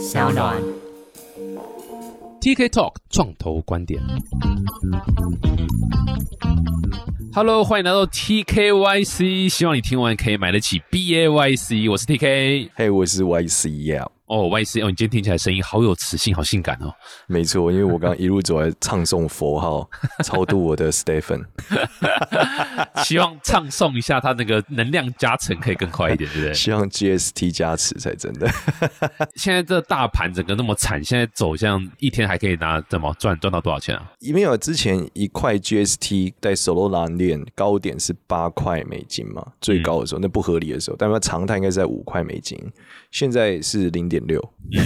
小暖。TK Talk 创投观点。Hello，欢迎来到 TKYC，希望你听完可以买得起 BAYC。我是 TK，嘿我是 YC 呀，哦，YC，哦，你今天听起来声音好有磁性，好性感哦。没错，因为我刚刚一路走来唱诵佛号，超度我的 Stephen。希望唱诵一下他那个能量加成可以更快一点，对不对？希望 GST 加持才真的。现在这大盘整个那么惨，现在走向一天还可以拿怎么赚赚到多少钱啊？因为有之前一块 GST 在 Solana 链高点是八块美金嘛，最高的时候、那不合理的时候，但它常态应该是在五块美金，现在是零点六。嗯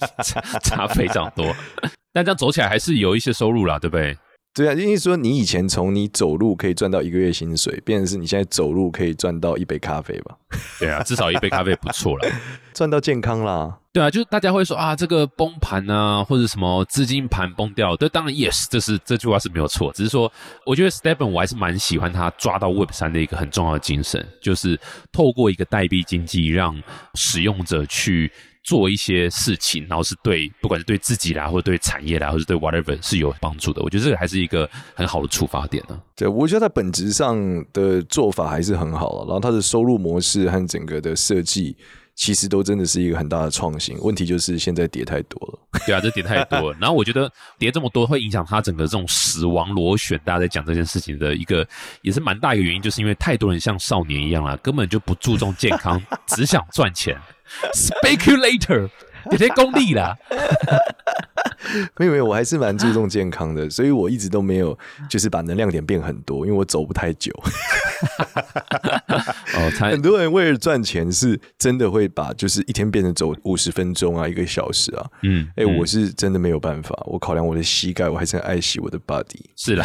差非常多，但这样走起来还是有一些收入啦，对不对？对啊，因为说你以前从你走路可以赚到一个月薪水，变成是你现在走路可以赚到一杯咖啡吧，对啊，至少一杯咖啡不错了。赚到健康啦。对啊，就是大家会说啊，这个崩盘啊，或者什么资金盘崩掉，对，当然 yes，这是这句话是没有错，只是说，我觉得 Stephen 我还是蛮喜欢他抓到 Web 三的一个很重要的精神，就是透过一个代币经济，让使用者去做一些事情，然后是对不管是对自己啦，或者对产业啦，或者对 whatever 是有帮助的。我觉得这个还是一个很好的出发点呢、对，我觉得它本质上的做法还是很好了，然后它的收入模式和整个的设计，其实都真的是一个很大的创新。问题就是现在跌太多了。对啊，这跌太多了。然后我觉得跌这么多会影响它整个这种死亡螺旋，大家在讲这件事情的一个也是蛮大一个原因，就是因为太多人像少年一样啦，根本就不注重健康，只想赚钱，speculator，有些功利啦。没有没有，我还是蛮注重健康的，所以我一直都没有就是把能量点变很多，因为我走不太久。哦，很多人为了赚钱，是真的会把就是一天变成走五十分钟啊，一个小时啊。嗯，哎、嗯我是真的没有办法，我考量我的膝盖，我还是很爱惜我的 body。是啦，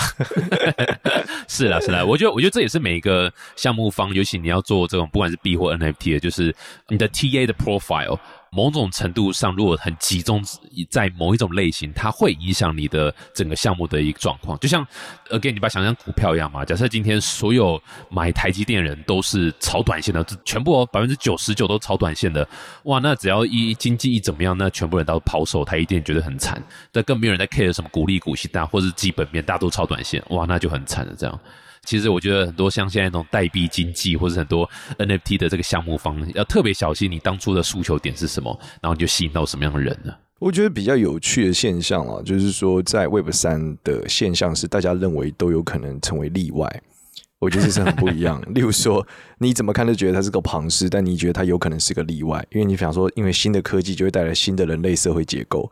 是啦，是啦。我觉得，我觉得这也是每一个项目方，尤其你要做这种不管是 B 或 NFT 的，就是你的 TA 的 profile，某种程度上如果很集中在某一种类型，它会影响你的整个项目的一个状况。就像 again，你把它想象股票一样嘛。假设今天所有买台积电人都是炒短线的，全部百分之九十九都炒短线的，哇，那只要一经济一怎么样，那全部人都抛售，台积电觉得很惨。但更没有人在 care 什么股利股息大或是基本面，大家都炒短线，哇，那就很惨了。这样，其实我觉得很多像现在那种代币经济，或者很多 NFT 的这个项目方，要特别小心你当初的诉求点是什么，然后你就吸引到什么样的人呢？我觉得比较有趣的现象啊，就是说在 Web 三的现象是大家认为都有可能成为例外。我觉得这是很不一样。例如说，你怎么看都觉得它是个庞氏，但你觉得它有可能是个例外，因为你想说，因为新的科技就会带来新的人类社会结构。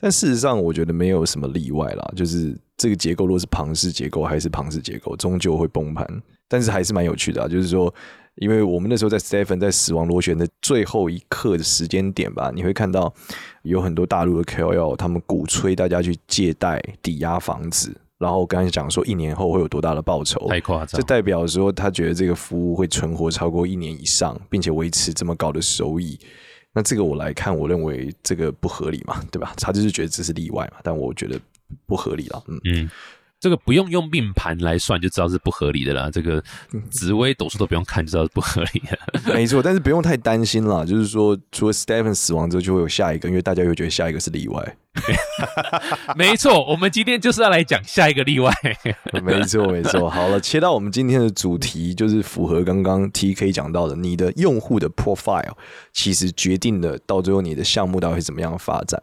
但事实上，我觉得没有什么例外啦，就是这个结构如果是庞氏结构还是庞氏结构，终究会崩盘。但是还是蛮有趣的啊，就是说，因为我们那时候在 Stephen 在死亡螺旋的最后一刻的时间点吧，你会看到有很多大陆的 KOL 他们鼓吹大家去借贷抵押房子，然后刚才讲说一年后会有多大的报酬，太夸张这，代表说他觉得这个服务会存活超过一年以上，并且维持这么高的收益。那这个我来看，我认为这个不合理嘛，对吧？他就是觉得这是例外嘛，但我觉得不合理了。嗯，嗯。这个不用用命盘来算就知道是不合理的啦。这个紫薇斗数都不用看就知道是不合理的。没错，但是不用太担心啦。就是说，除了 Stephen 死亡之后，就会有下一个，因为大家又觉得下一个是例外。没错，我们今天就是要来讲下一个例外。没错，没错。好了，切到我们今天的主题，就是符合刚刚 TK 讲到的，你的用户的 profile 其实决定了到最后你的项目到底会怎么样发展。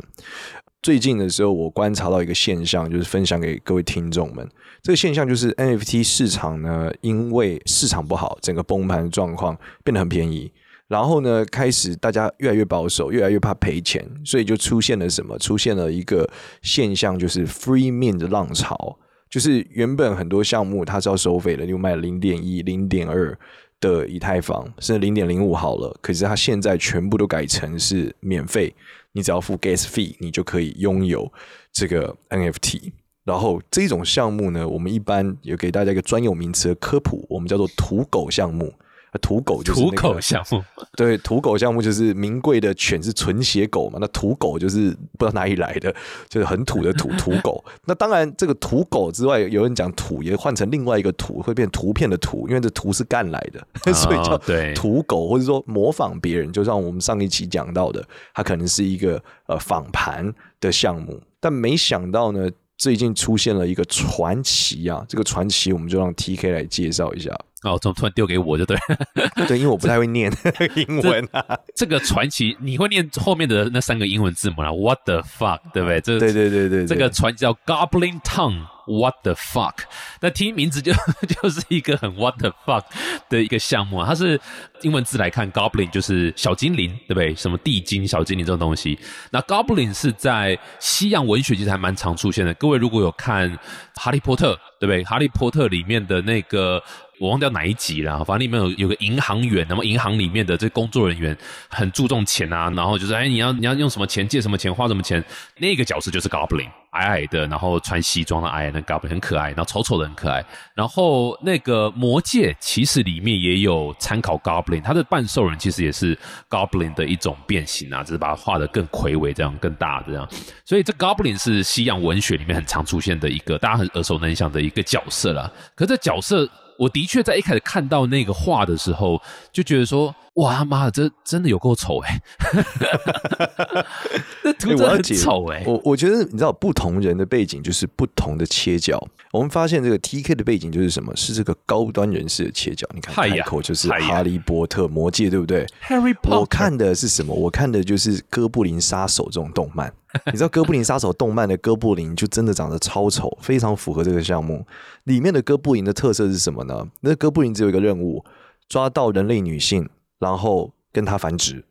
最近的时候，我观察到一个现象，就是分享给各位听众们。这个现象就是 NFT 市场呢，因为市场不好，整个崩盘的状况变得很便宜。然后呢，开始大家越来越保守，越来越怕赔钱，所以就出现了什么？出现了一个现象，就是 free mint 的浪潮。就是原本很多项目它是要收费的，就卖零点一、零点二的以太坊，甚至零点零五好了，可是它现在全部都改成是免费，你只要付 gas fee，你就可以拥有这个 NFT。然后这种项目呢，我们一般有给大家一个专有名词的科普，我们叫做土狗项目。土狗就是土狗项目，对，土狗项目就是名贵的犬是纯血狗嘛，那土狗就是不知道哪里来的，就是很土的土土狗。那当然，这个土狗之外，有人讲土也换成另外一个土，会变图片的图，因为这图是干来的，所以叫土狗，或者说模仿别人。就像我们上一期讲到的，它可能是一个呃仿盘的项目，但没想到呢。最近出现了一个传奇啊！这个传奇，我们就让 T K 来介绍一下。哦，怎么突然丢给我就对？对，因为我不太会念英文啊。这个传奇，你会念后面的那三个英文字母啦 w h a t the fuck，对不对？这对对对对，这个传奇叫 Goblin Tongue。What the fuck？那听名字就就是一个很 What the fuck 的一个项目啊。它是英文字来看，Goblin 就是小精灵，对不对？什么地精、小精灵这种东西。那 Goblin 是在西洋文学其实还蛮常出现的。各位如果有看《哈利波特》，对不对？《哈利波特》里面的那个。我忘掉哪一集了，反正里面有有个银行员，那么银行里面的这工作人员很注重钱啊，然后就是哎，你要你要用什么钱借什么钱花什么钱，那个角色就是 Goblin，矮矮的，然后穿西装的矮矮的 Goblin 很可爱，然后丑丑的很可爱。然后那个魔戒其实里面也有参考 Goblin，他的半兽人其实也是 Goblin 的一种变形啊，只是把它画的更魁伟这样更大这样。所以这 Goblin 是西洋文学里面很常出现的一个大家很耳熟能详的一个角色了。可这角色。我的确在一开始看到那个画的时候，就觉得说。哇他妈的，这真的有够丑哎！那图真的很丑哎。我我觉得你知道，不同人的背景就是不同的切角。我们发现这个 T K 的背景就是什么？是这个高端人士的切角。你看开口就是哈利波特魔戒，对不对？Harry Potter。我看的是什么？我看的就是哥布林杀手这种动漫。你知道哥布林杀手动漫的哥布林就真的长得超丑，非常符合这个项目里面的哥布林的特色是什么呢？那哥布林只有一个任务，抓到人类女性。然后跟它繁殖，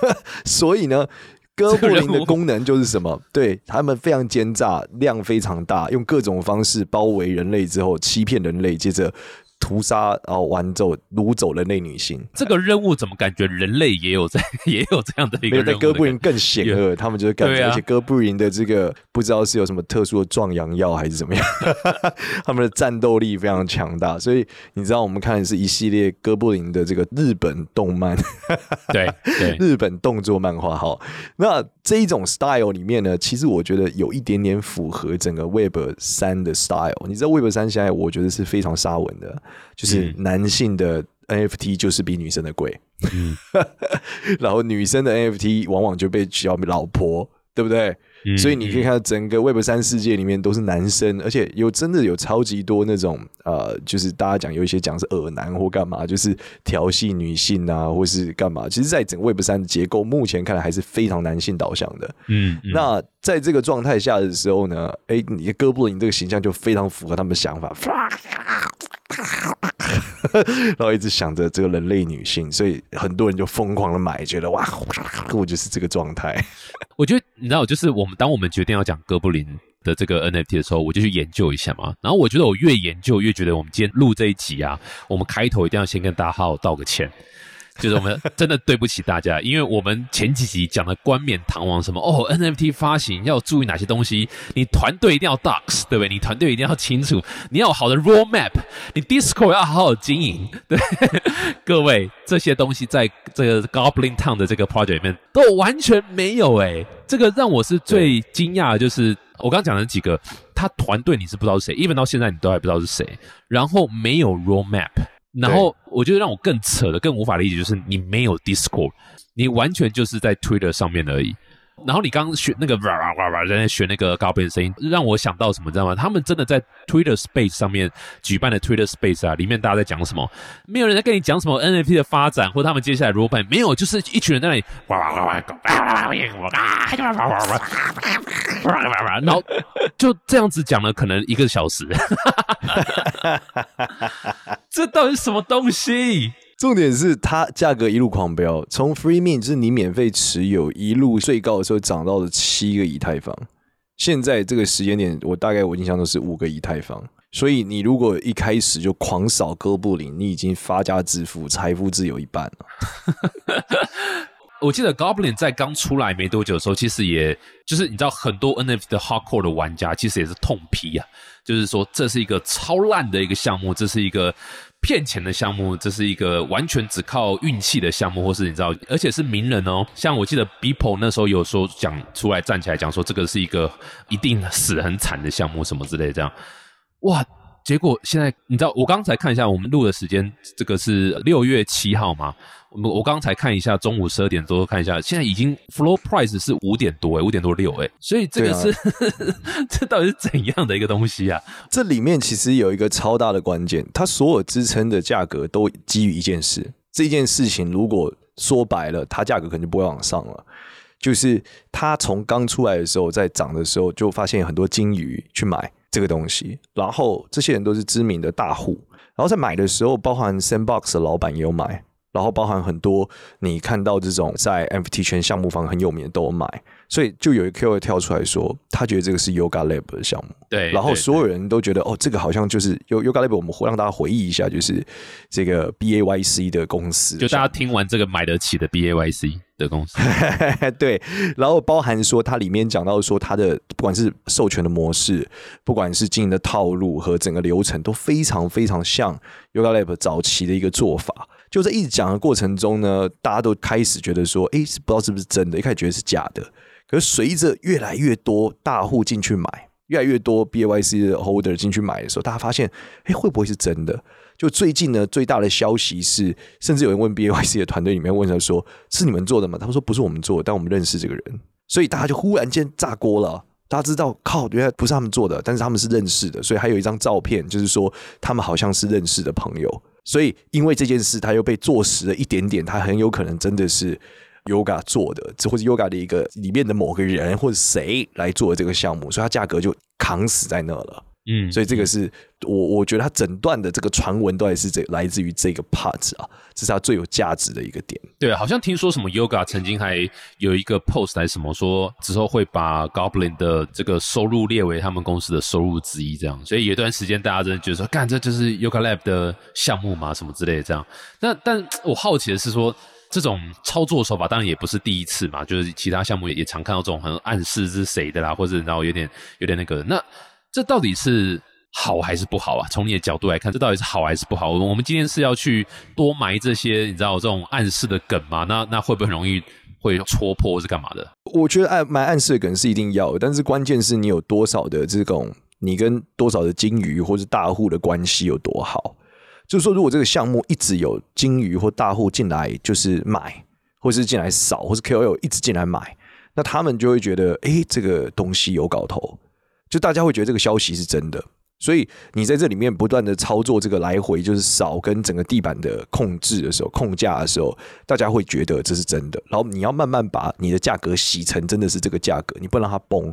所以呢，哥布林的功能就是什么？对他们非常奸诈，量非常大，用各种方式包围人类之后，欺骗人类，接着。屠杀，然后玩走、掳走人类女性，这个任务怎么感觉人类也有在，也有这样的一个？在哥布林更险恶，他们就是感觉，而且哥布林的这个不知道是有什么特殊的壮阳药还是怎么样，他们的战斗力非常强大。所以你知道，我们看的是一系列哥布林的这个日本动漫，对对，日本动作漫画。好，那这一种 style 里面呢，其实我觉得有一点点符合整个 Web 三的 style。你知道 Web 三现在我觉得是非常沙文的。就是男性的 NFT 就是比女生的贵，然后女生的 NFT 往往就被叫老婆，对不对？所以你可以看到整个 Web 三世界里面都是男生，而且有真的有超级多那种呃，就是大家讲有一些讲是耳男或干嘛，就是调戏女性啊，或是干嘛。其实，在整个 Web 三的结构，目前看来还是非常男性导向的。嗯，那在这个状态下的时候呢，哎，你的哥布林这个形象就非常符合他们的想法。然后一直想着这个人类女性，所以很多人就疯狂的买，觉得哇，我就是这个状态。我觉得你知道，就是我们当我们决定要讲哥布林的这个 NFT 的时候，我就去研究一下嘛。然后我觉得我越研究越觉得，我们今天录这一集啊，我们开头一定要先跟大家好道个歉。就是我们真的对不起大家，因为我们前几集讲的冠冕堂皇什么哦，NFT 发行要注意哪些东西，你团队一定要 docs，对不对？你团队一定要清楚，你要有好的 roadmap，你 Discord 要好好经营，对 各位这些东西在这个 Goblin Town 的这个 project 里面都完全没有哎，这个让我是最惊讶的，就是我刚刚讲的几个，他团队你是不知道是谁，even 到现在你都还不知道是谁，然后没有 roadmap。然后我觉得让我更扯的、更无法理解，就是你没有 Discord，你完全就是在 Twitter 上面而已。然后你刚刚选那个哇哇哇哇，在选那个高倍的声音，让我想到什么，知道吗？他们真的在 Twitter Space 上面举办的 Twitter Space 啊，里面大家在讲什么？没有人在跟你讲什么 NFT 的发展，或他们接下来如何办？没有，就是一群人在那里哇哇哇哇哇哇哇哇，然后就这样子讲了可能一个小时，这到底什么东西？重点是它价格一路狂飙，从 Free Mint 就是你免费持有，一路最高的时候涨到了七个以太坊。现在这个时间点，我大概我印象都是五个以太坊。所以你如果一开始就狂扫哥布林，你已经发家致富，财富自有一半了。我记得 Goblin 在刚出来没多久的时候，其实也就是你知道，很多 NFT 的 Hardcore 的玩家其实也是痛批啊，就是说这是一个超烂的一个项目，这是一个。骗钱的项目，这是一个完全只靠运气的项目，或是你知道，而且是名人哦。像我记得 Beeple 那时候有说讲出来站起来讲说，这个是一个一定死很惨的项目，什么之类这样。哇！结果现在你知道，我刚才看一下我们录的时间，这个是六月七号嘛？我我刚才看一下，中午十二点多看一下，现在已经 floor price 是五点多哎，五点多六哎，所以这个是 这到底是怎样的一个东西啊？这里面其实有一个超大的关键，它所有支撑的价格都基于一件事，这件事情如果说白了，它价格可能就不会往上了。就是它从刚出来的时候，在涨的时候，就发现很多金鱼去买这个东西，然后这些人都是知名的大户，然后在买的时候，包含 Sandbox 的老板也有买。然后包含很多你看到这种在 NFT 圈项目方很有名的都有买，所以就有一 Q 跳出来说，他觉得这个是 Yoga Lab 的项目。对，然后所有人都觉得哦，这个好像就是 Yoga Lab。我们让大家回忆一下，就是这个 BAYC 的公司。就大家听完这个买得起的 BAYC 的公司，对。然后包含说它里面讲到说它的不管是授权的模式，不管是经营的套路和整个流程，都非常非常像 Yoga Lab 早期的一个做法。就在一直讲的过程中呢，大家都开始觉得说，哎，不知道是不是真的，一开始觉得是假的。可是随着越来越多大户进去买，越来越多 B A Y C 的 holder 进去买的时候，大家发现，哎，会不会是真的？就最近呢，最大的消息是，甚至有人问 B A Y C 的团队里面问他说，是你们做的吗？他们说不是我们做的，但我们认识这个人。所以大家就忽然间炸锅了，大家知道，靠，原来不是他们做的，但是他们是认识的，所以还有一张照片，就是说他们好像是认识的朋友。所以，因为这件事，他又被坐实了一点点，他很有可能真的是 Yoga 做的，这或者 Yoga 的一个里面的某个人或者谁来做这个项目，所以它价格就扛死在那了。嗯，所以这个是我我觉得它整段的这个传闻都还是这来自于这个 part 啊，这是他最有价值的一个点。对，好像听说什么 Yoga 曾经还有一个 post 还是什么说之后会把 Goblin 的这个收入列为他们公司的收入之一，这样。所以有一段时间大家真的觉得说，干这就是 Yoga Lab 的项目嘛，什么之类的这样。那但我好奇的是说，这种操作手法当然也不是第一次嘛，就是其他项目也也常看到这种很暗示是谁的啦，或者然后有点有点那个那。这到底是好还是不好啊？从你的角度来看，这到底是好还是不好？我们今天是要去多埋这些，你知道这种暗示的梗吗？那那会不会很容易会戳破是干嘛的？我觉得暗埋暗示的梗是一定要，但是关键是你有多少的这种，你跟多少的金鱼或是大户的关系有多好？就是说，如果这个项目一直有金鱼或大户进来，就是买，或是进来扫，或是 KOL 一直进来买，那他们就会觉得，哎，这个东西有搞头。就大家会觉得这个消息是真的，所以你在这里面不断的操作这个来回，就是扫跟整个地板的控制的时候，控价的时候，大家会觉得这是真的。然后你要慢慢把你的价格洗成真的是这个价格，你不能让它崩，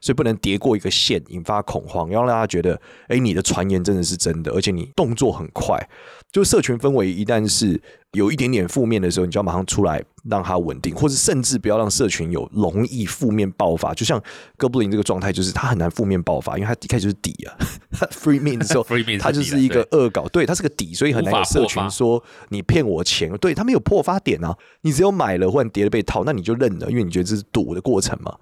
所以不能跌过一个线引发恐慌，要让大家觉得，哎，你的传言真的是真的，而且你动作很快。就社群氛围一旦是。有一点点负面的时候，你就要马上出来让它稳定，或者甚至不要让社群有容易负面爆发。就像哥布林这个状态，就是它很难负面爆发，因为它一开始就是底啊。Free mean 的时候，它就是一个恶搞，对，它是个底，所以很难有社群说你骗我钱。对他没有破发点啊，你只有买了或者跌了被套，那你就认了，因为你觉得这是赌的过程嘛。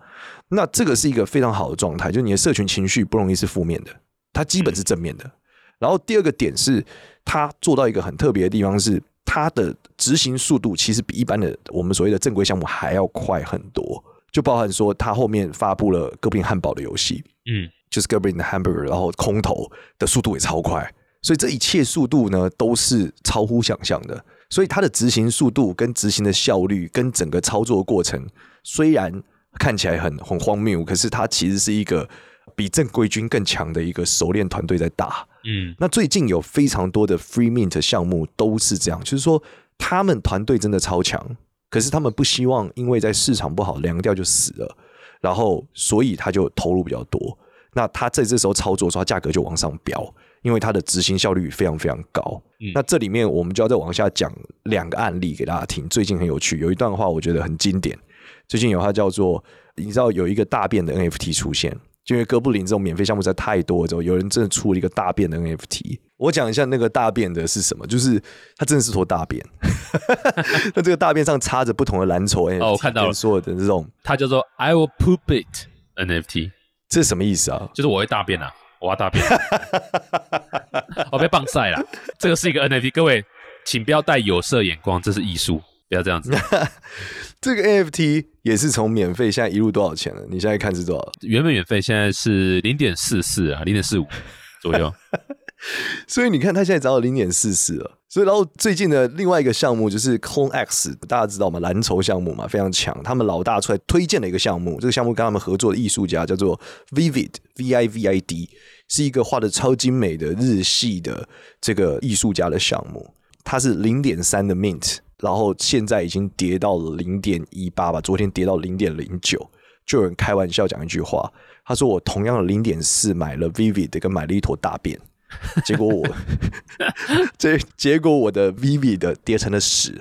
那这个是一个非常好的状态，就是你的社群情绪不容易是负面的，它基本是正面的。然后第二个点是，它做到一个很特别的地方是。它的执行速度其实比一般的我们所谓的正规项目还要快很多，就包含说它后面发布了哥布林汉堡的游戏，嗯，就是哥布林的 hamburger，然后空投的速度也超快，所以这一切速度呢都是超乎想象的。所以它的执行速度跟执行的效率跟整个操作过程，虽然看起来很很荒谬，可是它其实是一个。比正规军更强的一个熟练团队在打，嗯，那最近有非常多的 free mint 项目都是这样，就是说他们团队真的超强，可是他们不希望因为在市场不好凉掉就死了，然后所以他就投入比较多，那他在这时候操作的时候，价格就往上飙，因为他的执行效率非常非常高。那这里面我们就要再往下讲两个案例给大家听，最近很有趣，有一段话我觉得很经典，最近有它叫做你知道有一个大变的 NFT 出现。因为哥布林这种免费项目实在太多之后，有人真的出了一个大便的 NFT。我讲一下那个大便的是什么，就是它真的是坨大便，那这个大便上插着不同的蓝筹。哦，我看到了，所有的这种，它叫做 I will poop it NFT，这是什么意思啊？就是我会大便啊。我要大便，我 被棒晒了。这个是一个 NFT，各位请不要带有色眼光，这是艺术，不要这样子。这个 NFT 也是从免费，现在一路多少钱了？你现在看是多少？原本免费，现在是零点四四啊，零点四五左右。所以你看，它现在涨到零点四四了。所以，然后最近的另外一个项目就是 Clone X，大家知道吗？蓝筹项目嘛，非常强。他们老大出来推荐了一个项目，这个项目跟他们合作的艺术家叫做 Vivid，V I V I D，是一个画的超精美的日系的这个艺术家的项目。它是零点三的 Mint，然后现在已经跌到了零点一八吧，昨天跌到零点零九。就有人开玩笑讲一句话，他说：“我同样的零点四买了 Vivid，跟买了一坨大便。”结果我，这结果我的 Vivi 的跌成了屎，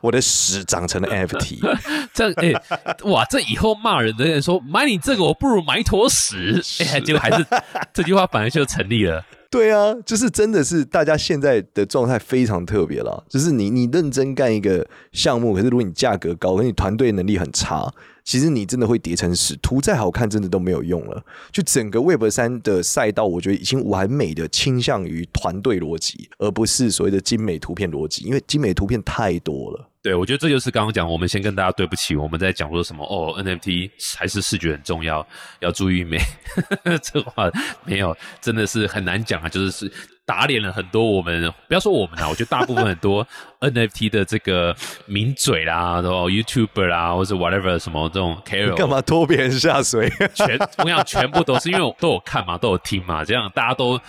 我的屎长成了 NFT 这哎哇，这以后骂人的人说买你这个，我不如买一坨屎，哎，结果还是这句话反而就成立了。对啊，就是真的是大家现在的状态非常特别了，就是你你认真干一个项目，可是如果你价格高，可你团队能力很差。其实你真的会叠成屎，图再好看，真的都没有用了。就整个 Web 三的赛道，我觉得已经完美的倾向于团队逻辑，而不是所谓的精美图片逻辑，因为精美图片太多了。对，我觉得这就是刚刚讲，我们先跟大家对不起，我们在讲说什么哦，NFT 还是视觉很重要，要注意美。这话没有，真的是很难讲啊，就是是。打脸了很多我们，不要说我们啦，我觉得大部分很多 NFT 的这个名嘴啦，然后 YouTuber 啦，或者 whatever 什么这种 KOL，干嘛拖别人下水？全我讲全部都是因为我都有看嘛，都有听嘛，这样大家都。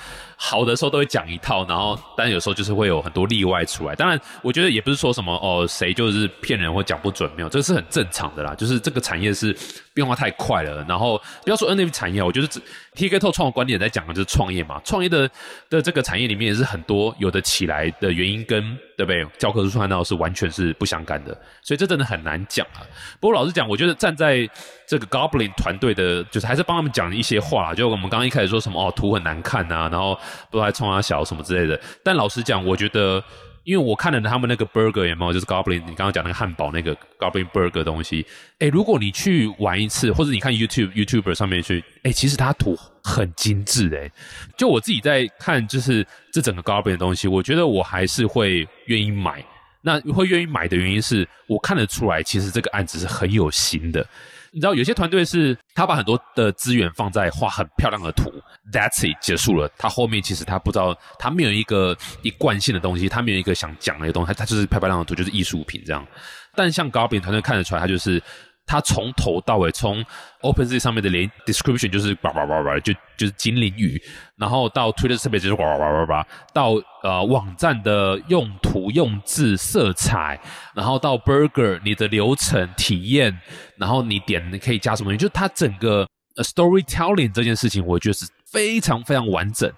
好的时候都会讲一套，然后但有时候就是会有很多例外出来。当然，我觉得也不是说什么哦，谁就是骗人或讲不准，没有，这是很正常的啦。就是这个产业是变化太快了。然后不要说 NFT 产业，我觉得 TK 透创的观点在讲的就是创业嘛。创业的的这个产业里面也是很多有的起来的原因，跟对不对？教科书看到是完全是不相干的，所以这真的很难讲啊。不过老实讲，我觉得站在这个 Goblin 团队的，就是还是帮他们讲一些话。就我们刚刚一开始说什么哦，图很难看呐，然后。不知道冲他小什么之类的，但老实讲，我觉得，因为我看了他们那个 burger 有没有，就是 Goblin，你刚刚讲那个汉堡那个 Goblin burger 东西，哎，如果你去玩一次，或者你看 YouTube YouTuber 上面去，哎，其实它图很精致，哎，就我自己在看，就是这整个 Goblin 的东西，我觉得我还是会愿意买。那会愿意买的原因是我看得出来，其实这个案子是很有心的。你知道有些团队是，他把很多的资源放在画很漂亮的图，That's it，结束了。他后面其实他不知道，他没有一个一贯性的东西，他没有一个想讲的一个东西，他他就是漂漂亮亮的图，就是艺术品这样。但像高饼团队看得出来，他就是。他从头到尾，从 OpenSea 上面的连 description 就是叭叭叭叭，就就是精灵语，然后到 Twitter 上面就是叭叭叭叭叭，到呃网站的用途、用字、色彩，然后到 Burger 你的流程体验，然后你点你可以加什么东西，就它整个 storytelling 这件事情，我觉得是非常非常完整，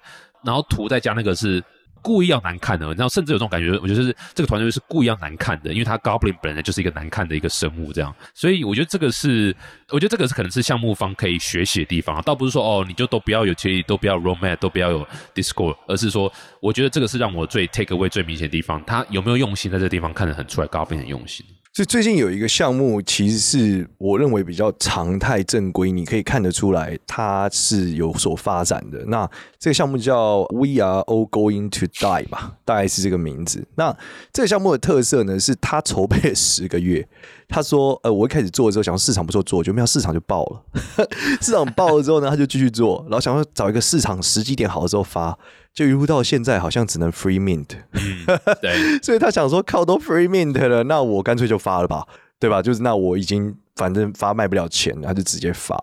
然后图再加那个是。故意要难看的，然后甚至有这种感觉，我觉得是这个团队是故意要难看的，因为他 Goblin 本来就是一个难看的一个生物，这样，所以我觉得这个是，我觉得这个是可能是项目方可以学习的地方，倒不是说哦，你就都不要有协议，都不要 Romance，都不要有 Discord，而是说，我觉得这个是让我最 take away 最明显的地方，他有没有用心在这个地方看得很出来，Goblin 很用心。所以最近有一个项目，其实是我认为比较常态正规，你可以看得出来它是有所发展的。那这个项目叫 We Are All Going to Die 吧，大概是这个名字。那这个项目的特色呢，是他筹备了十个月。他说：“ 呃，我一开始做的时候，想市场不错做，就没有市场就爆了。市场爆了之后呢，他就继续做，然后想要找一个市场时机点好的时候发。”就一路到现在，好像只能 free mint，对，所以他想说靠都 free mint 了，那我干脆就发了吧，对吧？就是那我已经反正发卖不了钱，他就直接发。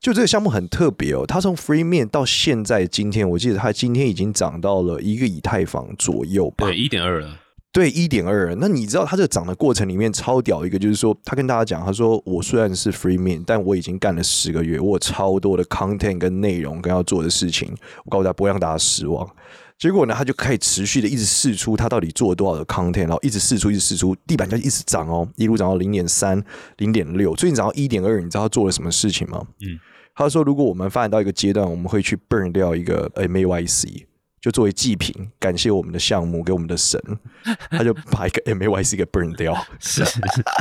就这个项目很特别哦，他从 free mint 到现在今天，我记得他今天已经涨到了一个以太坊左右吧，对，一点二了。对，一点二。那你知道他这个涨的过程里面超屌一个，就是说他跟大家讲，他说我虽然是 free man，但我已经干了十个月，我有超多的 content 跟内容跟要做的事情，我告诉大家不会让大家失望。结果呢，他就可以持续的一直试出他到底做了多少的 content，然后一直试出，一直试出，地板就一直涨哦，一路涨到零点三、零点六，最近涨到一点二。你知道他做了什么事情吗？嗯，他说如果我们发展到一个阶段，我们会去 burn 掉一个 M A Y C。就作为祭品，感谢我们的项目给我们的神，他就把一个 MAYC 给 burn 掉。是，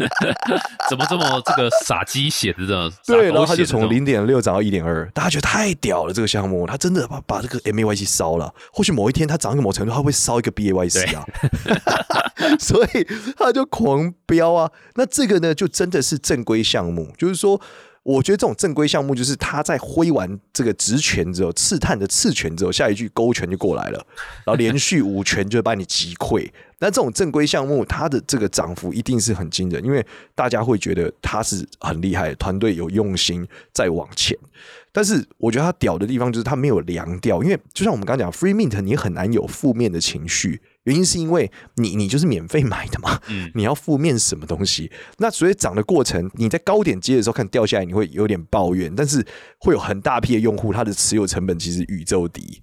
怎么这么这个傻鸡血的这种？对，然后他就从零点六涨到一点二，大家觉得太屌了，这个项目他真的把把这个 MAYC 烧了。或许某一天他涨到某程度，他会烧一个 BAYC 啊，所以他就狂飙啊。那这个呢，就真的是正规项目，就是说。我觉得这种正规项目就是他在挥完这个直拳之后，刺探的刺拳之后，下一句勾拳就过来了，然后连续五拳就把你击溃。那这种正规项目，它的这个涨幅一定是很惊人，因为大家会觉得他是很厉害，团队有用心在往前。但是我觉得他屌的地方就是他没有凉掉，因为就像我们刚刚讲，free mint 你很难有负面的情绪。原因是因为你你就是免费买的嘛，嗯，你要负面什么东西？那所以涨的过程，你在高点接的时候看掉下来，你会有点抱怨，但是会有很大批的用户，他的持有成本其实宇宙低，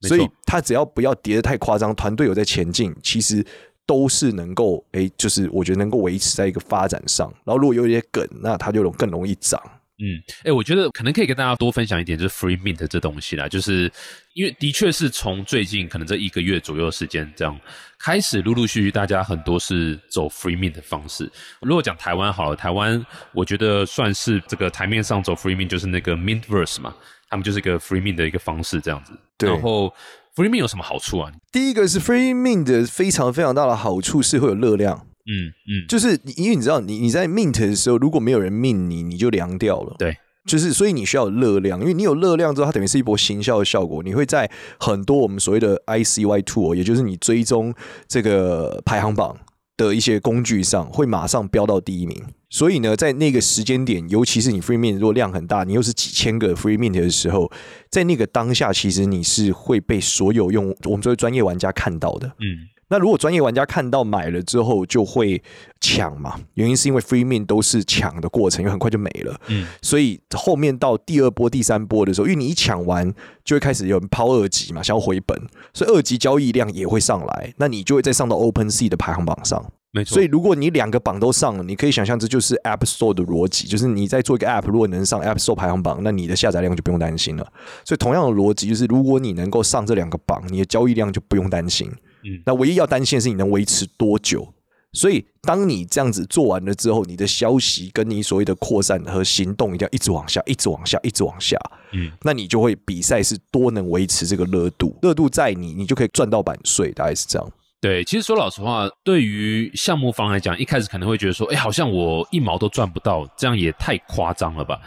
所以他只要不要跌的太夸张，团队有在前进，其实都是能够哎，就是我觉得能够维持在一个发展上。然后如果有一些梗，那它就容更容易涨。嗯，哎，我觉得可能可以跟大家多分享一点，就是 free mint 这东西啦，就是因为的确是从最近可能这一个月左右的时间，这样开始陆陆续续大家很多是走 free mint 的方式。如果讲台湾好了，台湾我觉得算是这个台面上走 free mint，就是那个 Mintverse 嘛，他们就是一个 free mint 的一个方式这样子。然后 free mint 有什么好处啊？第一个是 free mint 的非常非常大的好处是会有热量。嗯嗯，就是因为你知道，你你在 mint 的时候，如果没有人 mint 你，你就凉掉了。对，就是所以你需要热量，因为你有热量之后，它等于是一波行销的效果。你会在很多我们所谓的 ICY two，也就是你追踪这个排行榜的一些工具上，会马上飙到第一名。所以呢，在那个时间点，尤其是你 free mint 如果量很大，你又是几千个 free mint 的时候，在那个当下，其实你是会被所有用我们作为专业玩家看到的。嗯。那如果专业玩家看到买了之后就会抢嘛？原因是因为 free mint 都是抢的过程，因为很快就没了。嗯，所以后面到第二波、第三波的时候，因为你一抢完就会开始有人抛二级嘛，想要回本，所以二级交易量也会上来，那你就会再上到 Open Sea 的排行榜上。没错。所以如果你两个榜都上了，你可以想象这就是 App Store 的逻辑，就是你在做一个 App，如果能上 App Store 排行榜，那你的下载量就不用担心了。所以同样的逻辑就是，如果你能够上这两个榜，你的交易量就不用担心。嗯，那唯一要担心的是你能维持多久。所以，当你这样子做完了之后，你的消息跟你所谓的扩散和行动一定要一直往下，一直往下，一直往下。嗯，那你就会比赛是多能维持这个热度，热度在你，你就可以赚到版税，大概是这样。对，其实说老实话，对于项目方来讲，一开始可能会觉得说，哎，好像我一毛都赚不到，这样也太夸张了吧？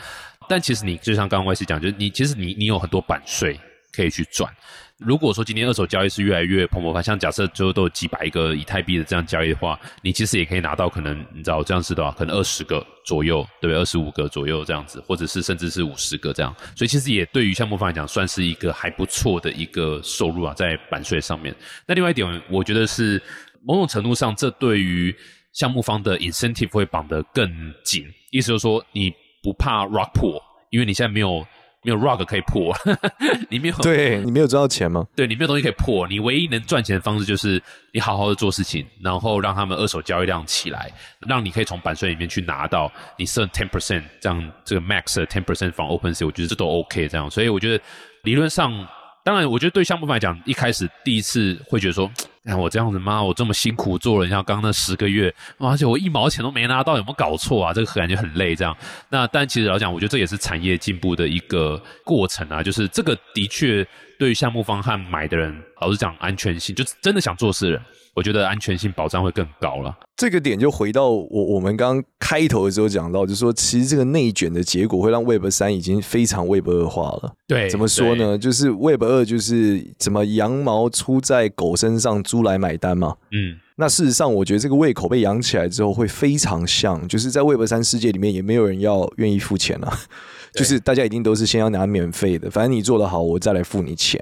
但其实你就像刚刚 Y C 讲，就是你其实你你有很多版税可以去赚。如果说今天二手交易是越来越蓬勃发像假设最后都有几百个以太币的这样交易的话，你其实也可以拿到可能你知道这样子的话？可能二十个左右，对不对？二十五个左右这样子，或者是甚至是五十个这样。所以其实也对于项目方来讲，算是一个还不错的一个收入啊，在版税上面。那另外一点，我觉得是某种程度上，这对于项目方的 incentive 会绑得更紧。意思就是说，你不怕 rock pool，因为你现在没有。没有 rug 可以破，你没有对你没有赚到钱吗？对你没有东西可以破，你唯一能赚钱的方式就是你好好的做事情，然后让他们二手交易量起来，让你可以从版税里面去拿到你设 ten percent 这样这个 max ten percent from open sea，我觉得这都 OK 这样，所以我觉得理论上。当然，我觉得对项目方来讲，一开始第一次会觉得说，哎，我这样子妈，我这么辛苦做了，像刚刚那十个月，而且我一毛钱都没拿到，有没有搞错啊？这个感觉很累，这样。那但其实老讲，我觉得这也是产业进步的一个过程啊，就是这个的确对于项目方和买的人，老实讲，安全性，就真的想做事人。我觉得安全性保障会更高了。这个点就回到我我们刚开头的时候讲到，就是说其实这个内卷的结果会让 Web 三已经非常 Web 二化了。对，怎么说呢？就是 Web 二就是怎么羊毛出在狗身上，猪来买单嘛。嗯，那事实上我觉得这个胃口被养起来之后会非常像，就是在 Web 三世界里面也没有人要愿意付钱了，就是大家一定都是先要拿免费的，反正你做得好，我再来付你钱。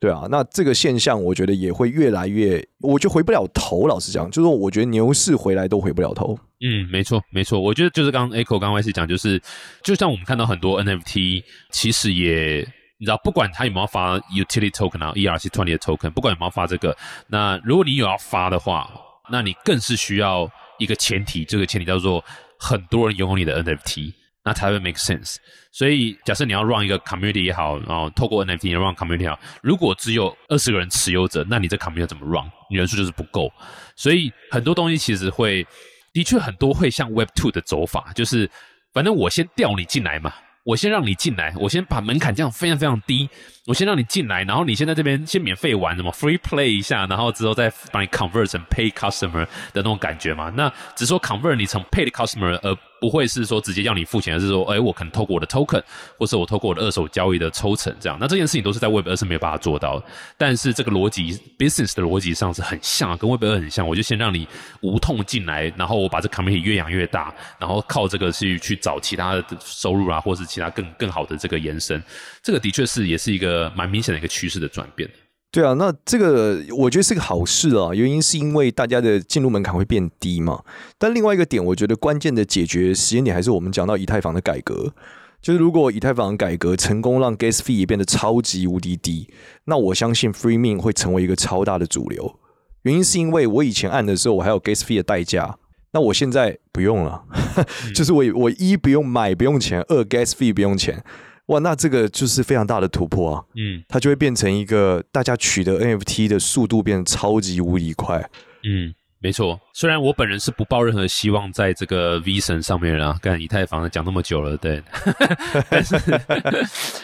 对啊，那这个现象我觉得也会越来越，我就回不了头。老实讲，就是我觉得牛市回来都回不了头。嗯，没错，没错。我觉得就是刚刚 Echo 刚开始讲，就是就像我们看到很多 NFT，其实也你知道，不管他有没有发 Utility Token 啊，ERC Twenty 的 Token，不管有没有发这个，那如果你有要发的话，那你更是需要一个前提，这个前提叫做很多人拥有你的 NFT。那才会 make sense。所以假设你要 run 一个 community 也好，然后透过 NFT run community 也好，如果只有二十个人持有者，那你这 community 怎么 run？人数就是不够。所以很多东西其实会，的确很多会像 Web Two 的走法，就是反正我先调你进来嘛。我先让你进来，我先把门槛降非常非常低，我先让你进来，然后你先在这边先免费玩什么 free play 一下，然后之后再把你 convert 成 pay customer 的那种感觉嘛。那只说 convert 你成 paid customer，而不会是说直接要你付钱，而是说，哎，我可能透过我的 token，或是我透过我的二手交易的抽成这样。那这件事情都是在 Web 二是没有办法做到的，但是这个逻辑 business 的逻辑上是很像，跟 Web 二很像。我就先让你无痛进来，然后我把这 community 越养越大，然后靠这个去去找其他的收入啊，或是其他更更好的这个延伸。这个的确是也是一个蛮明显的一个趋势的转变。对啊，那这个我觉得是个好事啊，原因是因为大家的进入门槛会变低嘛。但另外一个点，我觉得关键的解决时间点还是我们讲到以太坊的改革。就是如果以太坊改革成功，让 gas fee 也变得超级无敌低，那我相信 free mint 会成为一个超大的主流。原因是因为我以前按的时候，我还有 gas fee 的代价，那我现在不用了，就是我我一不用买不用钱，二 gas fee 不用钱。哇，那这个就是非常大的突破啊！嗯，它就会变成一个大家取得 NFT 的速度变得超级无敌快。嗯。没错，虽然我本人是不抱任何希望在这个 V 神上面啊，跟以太坊讲那么久了，对，但是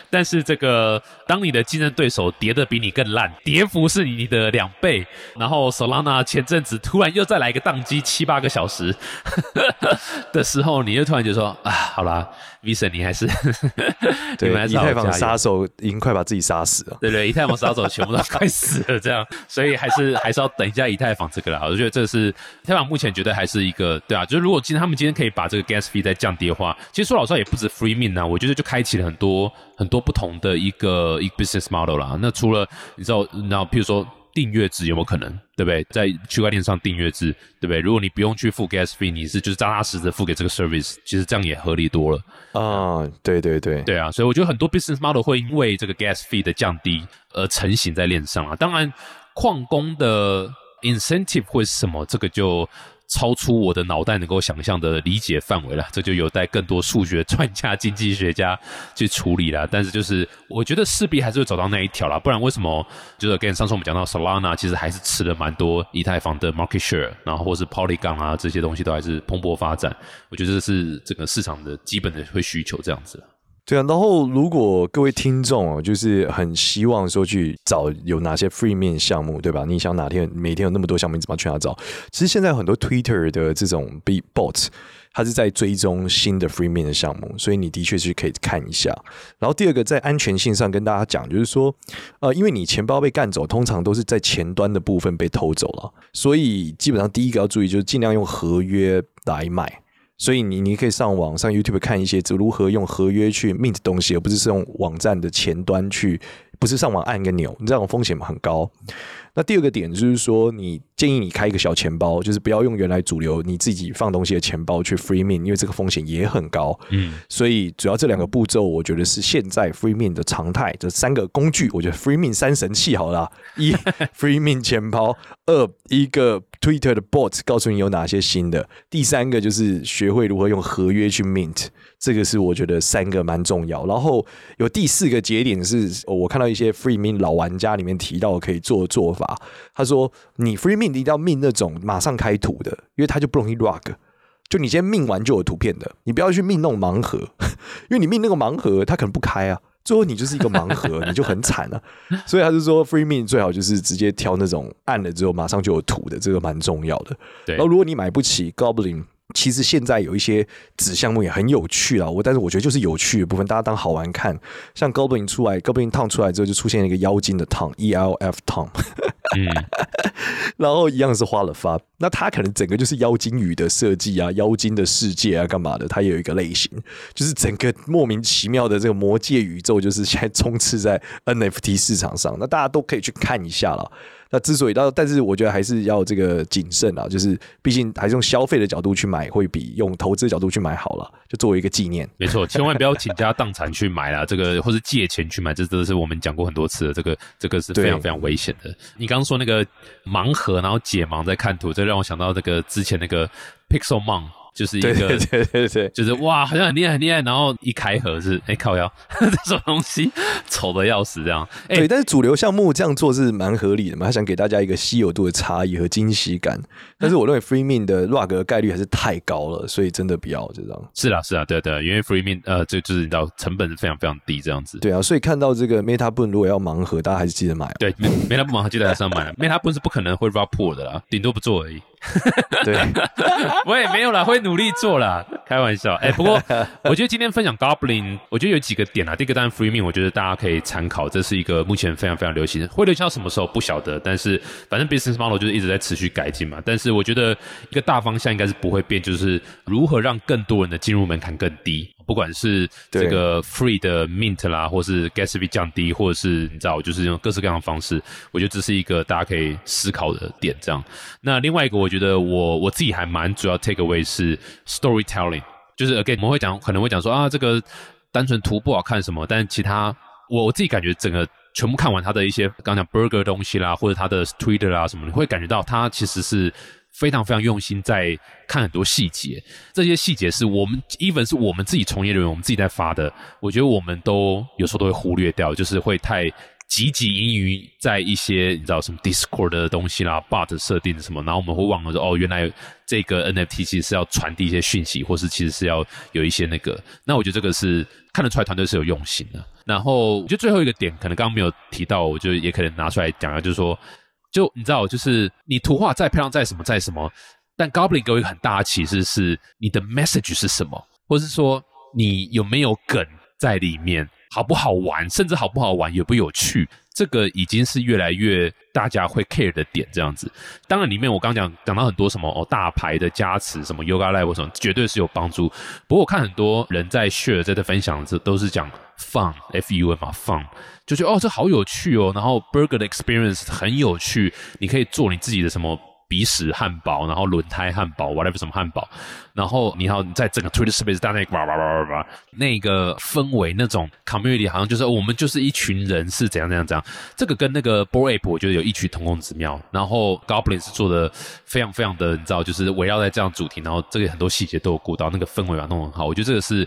但是这个当你的竞争对手跌的比你更烂，跌幅是你的两倍，然后 Solana 前阵子突然又再来一个宕机七八个小时 的时候，你就突然就说啊，好啦 v 神你还是对以太坊杀手已经快把自己杀死了，对对，以太坊杀手 全部都快死了，这样，所以还是 还是要等一下以太坊这个啦，我觉得这。是以，太坊目前觉得还是一个对啊，就是如果今天他们今天可以把这个 gas fee 再降低的话，其实说老实话也不止 free mint 啊，我觉得就开启了很多很多不同的一个一个 business model 啦。那除了你知道，那譬如说订阅制有没有可能，对不对？在区块链上订阅制，对不对？如果你不用去付 gas fee，你是就是扎扎实实付给这个 service，其实这样也合理多了啊。对对对，对啊，所以我觉得很多 business model 会因为这个 gas fee 的降低而成型在链上啊。当然，矿工的。incentive 会是什么？这个就超出我的脑袋能够想象的理解范围了，这就有待更多数学专家、经济学家去处理了。但是，就是我觉得势必还是会走到那一条了，不然为什么？就是跟上次我们讲到 Solana，其实还是吃了蛮多以太坊的 market share，然后或是 Polygon 啊这些东西都还是蓬勃发展。我觉得是整个市场的基本的会需求这样子。对啊，然后如果各位听众哦，就是很希望说去找有哪些 free 面项目，对吧？你想哪天每天有那么多项目，你怎么去哪找？其实现在很多 Twitter 的这种 b bot，它是在追踪新的 free 面的项目，所以你的确是可以看一下。然后第二个，在安全性上跟大家讲，就是说，呃，因为你钱包被干走，通常都是在前端的部分被偷走了，所以基本上第一个要注意就是尽量用合约来买。所以你你可以上网上 YouTube 看一些如何用合约去 mint 东西，而不是是用网站的前端去，不是上网按个钮，你这种风险很高。那第二个点就是说，你建议你开一个小钱包，就是不要用原来主流你自己放东西的钱包去 free mint，因为这个风险也很高。嗯，所以主要这两个步骤，我觉得是现在 free mint 的常态。这三个工具，我觉得 free mint 三神器好了，一 free mint 钱包，二一个 Twitter 的 bot 告诉你有哪些新的，第三个就是学会如何用合约去 mint。这个是我觉得三个蛮重要，然后有第四个节点是我看到一些 free mint 老玩家里面提到可以做的做法。他说：“你 free mint 一定要 mint 那种马上开图的，因为它就不容易 rug。就你先 mint 完就有图片的，你不要去 mint 那种盲盒，因为你 mint 那个盲盒它可能不开啊，最后你就是一个盲盒，你就很惨了。所以他就说 free mint 最好就是直接挑那种按了之后马上就有图的，这个蛮重要的。然后如果你买不起 Goblin。其实现在有一些子项目也很有趣啊，我但是我觉得就是有趣的部分，大家当好玩看。像 Goblin 出来，Goblin 烫出来之后就出现一个妖精的烫，E L F 烫，嗯，然后一样是花了发。那它可能整个就是妖精语的设计啊，妖精的世界啊，干嘛的？它有一个类型，就是整个莫名其妙的这个魔界宇宙，就是现在充斥在 NFT 市场上。那大家都可以去看一下了。那之所以到，但是我觉得还是要这个谨慎啊，就是毕竟还是用消费的角度去买，会比用投资的角度去买好了，就作为一个纪念。没错，千万不要倾家荡产去买啦，这个或是借钱去买，这都是我们讲过很多次的，这个这个是非常非常危险的。你刚刚说那个盲盒，然后解盲在看图，这让我想到那个之前那个 Pixel Mon。就是一个对对对对，就是哇，好像很厉害很厉害，然后一开盒是哎靠腰 这种东西丑的要死这样，哎对，但是主流项目这样做是蛮合理的嘛，他想给大家一个稀有度的差异和惊喜感。但是我认为 Free Min 的 rug 的概率还是太高了，所以真的不要就这样。是啦是啦对对，因为 Free Min 呃就就是你知道成本是非常非常低这样子，对啊，所以看到这个 Meta Boon 如果要盲盒，大家还是记得买。对，Meta 不盲盒记得还是要买，Meta 不是不可能会 rug poor 的啦，顶多不做而已。对，我也没有啦，会努力做啦，开玩笑。哎、不过 我觉得今天分享 Goblin，我觉得有几个点啊。第一个当然 Free Me，我觉得大家可以参考，这是一个目前非常非常流行，会流行到什么时候不晓得，但是反正 business model 就是一直在持续改进嘛。但是我觉得一个大方向应该是不会变，就是如何让更多人的进入门槛更低。不管是这个 free 的 mint 啦，或是 gas fee 降低，或者是你知道，就是用各式各样的方式，我觉得这是一个大家可以思考的点。这样，那另外一个，我觉得我我自己还蛮主要 take away 是 storytelling，就是 again 我们会讲，可能会讲说啊，这个单纯图不好看什么，但其他我我自己感觉整个全部看完他的一些刚讲 burger 东西啦，或者他的 Twitter 啦什么，你会感觉到他其实是。非常非常用心在看很多细节，这些细节是我们 even 是我们自己从业人员，我们自己在发的，我觉得我们都有时候都会忽略掉，就是会太汲汲营于在一些你知道什么 Discord 的东西啦、bot 设定什么，然后我们会忘了说哦，原来这个 NFT 其实是要传递一些讯息，或是其实是要有一些那个，那我觉得这个是看得出来团队是有用心的。然后我觉得最后一个点可能刚刚没有提到，我就也可能拿出来讲啊，就是说。就你知道，就是你图画再漂亮再什么再什么，但 Goblin 给我一个很大的启示是，你的 message 是什么，或是说你有没有梗在里面，好不好玩，甚至好不好玩，有不有趣，这个已经是越来越大家会 care 的点。这样子，当然里面我刚讲讲到很多什么哦，大牌的加持，什么 Yoga Live 什么，绝对是有帮助。不过我看很多人在 share 在这分享，这都是讲 fun，f u n 嘛 fun。就觉得哦，这好有趣哦，然后 burger 的 experience 很有趣，你可以做你自己的什么鼻屎汉堡，然后轮胎汉堡，whatever 什么汉堡，然后你要在整个 Twitter space 大那哇哇哇哇哇，那个氛围那种 community 好像就是我们就是一群人是怎样怎样怎样，这个跟那个 b o r Ape 我觉得有异曲同工之妙，然后 Goblin 是做的非常非常的，你知道，就是围绕在这样主题，然后这个很多细节都有顾到，那个氛围啊弄得很好，我觉得这个是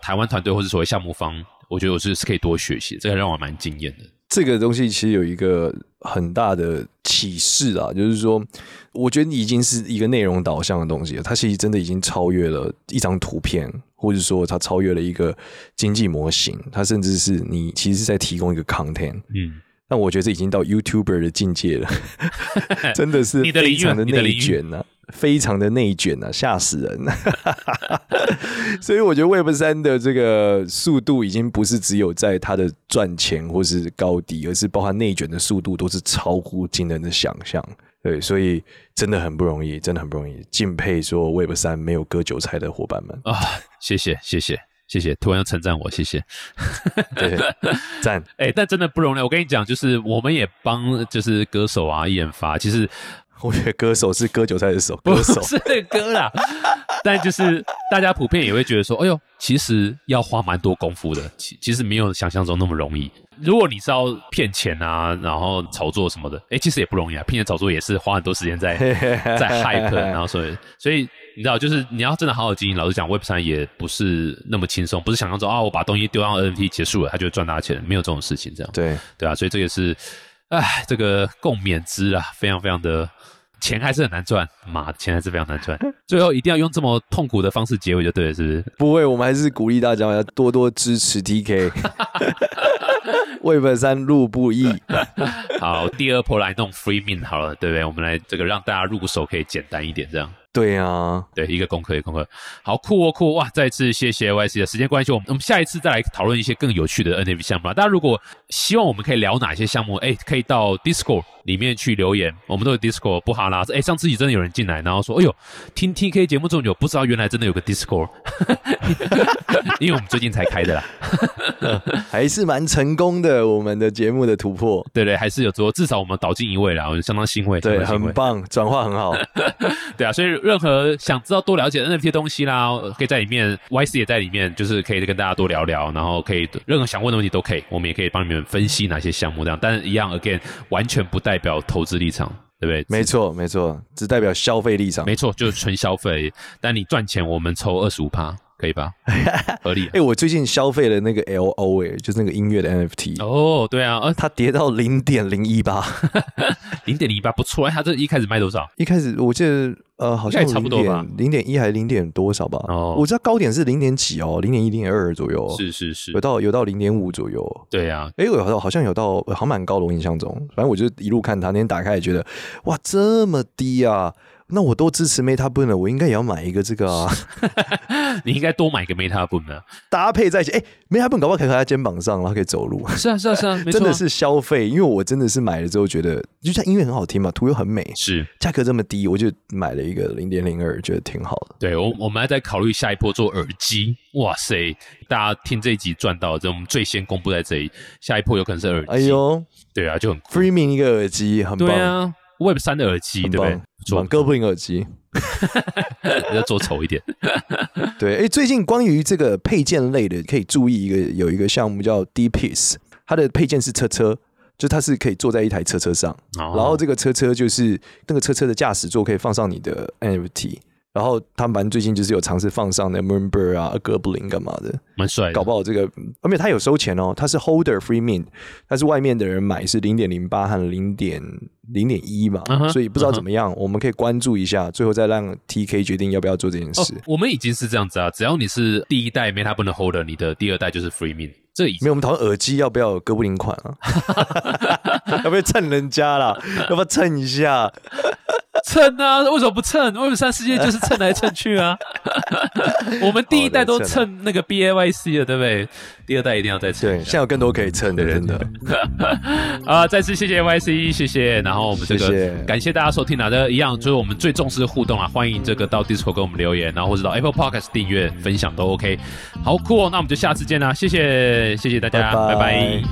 台湾团队或者所谓项目方。我觉得我是是可以多学习，这个让我蛮惊艳的。这个东西其实有一个很大的启示啊，就是说，我觉得已经是一个内容导向的东西了。它其实真的已经超越了一张图片，或者说它超越了一个经济模型。它甚至是你其实是在提供一个 content。嗯，但我觉得这已经到 YouTuber 的境界了，真的是非常的内卷呢。非常的内卷啊，吓死人！所以我觉得 Web 三的这个速度已经不是只有在它的赚钱或是高低，而是包含内卷的速度都是超乎惊人的想象。对，所以真的很不容易，真的很不容易，敬佩说 Web 三没有割韭菜的伙伴们啊！谢谢，谢谢，谢谢！突然要称赞我，谢谢，对，赞！哎，但真的不容易。我跟你讲，就是我们也帮，就是歌手啊、艺人发，其实。我觉得歌手是割韭菜的手，歌手是歌啦。但就是大家普遍也会觉得说，哎呦，其实要花蛮多功夫的，其其实没有想象中那么容易。如果你是要骗钱啊，然后炒作什么的，哎，其实也不容易啊。骗钱炒作也是花很多时间在 在 hype，然后所以所以你知道，就是你要真的好好经营，老实讲，Web 三也不是那么轻松，不是想象中啊，我把东西丢到 NFT 结束了，他就赚大钱，没有这种事情这样。对对啊，所以这个是，哎，这个共勉之啊，非常非常的。钱还是很难赚，妈，钱还是非常难赚。最后一定要用这么痛苦的方式结尾就对了，是不是？不会，我们还是鼓励大家要多多支持 TK。Web 三入不易。好，第二波来弄 Free Min 好了，对不对？我们来这个让大家入手可以简单一点，这样。对呀，对，一个功课，一个功课，好酷哦，酷哇！再次谢谢 YC 的时间关系，我们我们下一次再来讨论一些更有趣的 NFT 项目啦。大家如果希望我们可以聊哪些项目，哎，可以到 Discord 里面去留言，我们都有 Discord 不哈拉。哎，上次己真的有人进来，然后说，哎呦，听 TK 节目这么久，不知道原来真的有个 Discord，因为我们最近才开的啦，还是蛮成功的。我们的节目的突破，对对，还是有做，至少我们导进一位了，我相当欣慰，对，很棒，转化很好，对啊，所以。任何想知道多了解 NFT 东西啦，可以在里面，YC 也在里面，就是可以跟大家多聊聊，然后可以任何想问的问题都可以，我们也可以帮你们分析哪些项目这样。但是一样，again，完全不代表投资立场。对不对？没错，没错，只代表消费立场。没错，就是纯消费。但你赚钱，我们抽二十五趴，可以吧？合理。哎，我最近消费了那个 L O，哎，就是那个音乐的 N F T。哦，对啊，它跌到零点零一八，零点零一八不错。哎，它这一开始卖多少？一开始我记得。呃，好像差不多吧，零点一还是零点多少吧？哦，我知道高点是零点几哦，零点一、零点二左右。是是是，有到有到零点五左右。对啊，哎，我好像有到，好像蛮高的，我印象中。反正我就一路看它，那天打开也觉得，哇，这么低啊！那我都支持 Meta Boom 了，我应该也要买一个这个啊！你应该多买一个 Meta Boom 啊，搭配在一起。哎，Meta Boom 搞不好可以靠在肩膀上，然后可以走路。是啊，是啊，是 啊，真的是消费。因为我真的是买了之后觉得，就像音乐很好听嘛，图又很美，是价格这么低，我就买了一个零点零二，觉得挺好的。对我，我们还在考虑下一波做耳机。哇塞，大家听这一集赚到，这我们最先公布在这里。下一波有可能是耳机。哎呦，对啊，就很 Freeing 一个耳机，很棒。Web 三的耳机，对不对？做哥布林耳机，要做丑一点。对，哎，最近关于这个配件类的，可以注意一个，有一个项目叫 D Piece，它的配件是车车，就它是可以坐在一台车车上，然后这个车车就是那个车车的驾驶座可以放上你的 NFT。然后他们反正最近就是有尝试放上那 Moonbird 啊、哥布林干嘛的，蛮帅。搞不好这个，而且他有收钱哦，他是 Holder Free Mint，但是外面的人买是零点零八和零点零点一嘛，所以不知道怎么样，我们可以关注一下，最后再让 TK 决定要不要做这件事。我们已经是这样子啊，只要你是第一代 Meta 不能 Holder，你的第二代就是 Free Mint。这没有，我们讨论耳机要不要哥布林款啊？要不要蹭人家啦？要不要蹭一下？蹭啊！为什么不蹭？为什么三世界就是蹭来蹭去啊？我们第一代都蹭那个 B A Y C 了，对不对？第二代一定要再蹭。对，现在有更多可以蹭的，人的。啊，再次谢谢 Y C，谢谢。然后我们这个感谢大家收听啊，这一样就是我们最重视互动啊，欢迎这个到 Discord 给我们留言，然后或者到 Apple Podcast 订阅、分享都 OK。好酷哦，那我们就下次见啦，谢谢，谢谢大家，拜拜。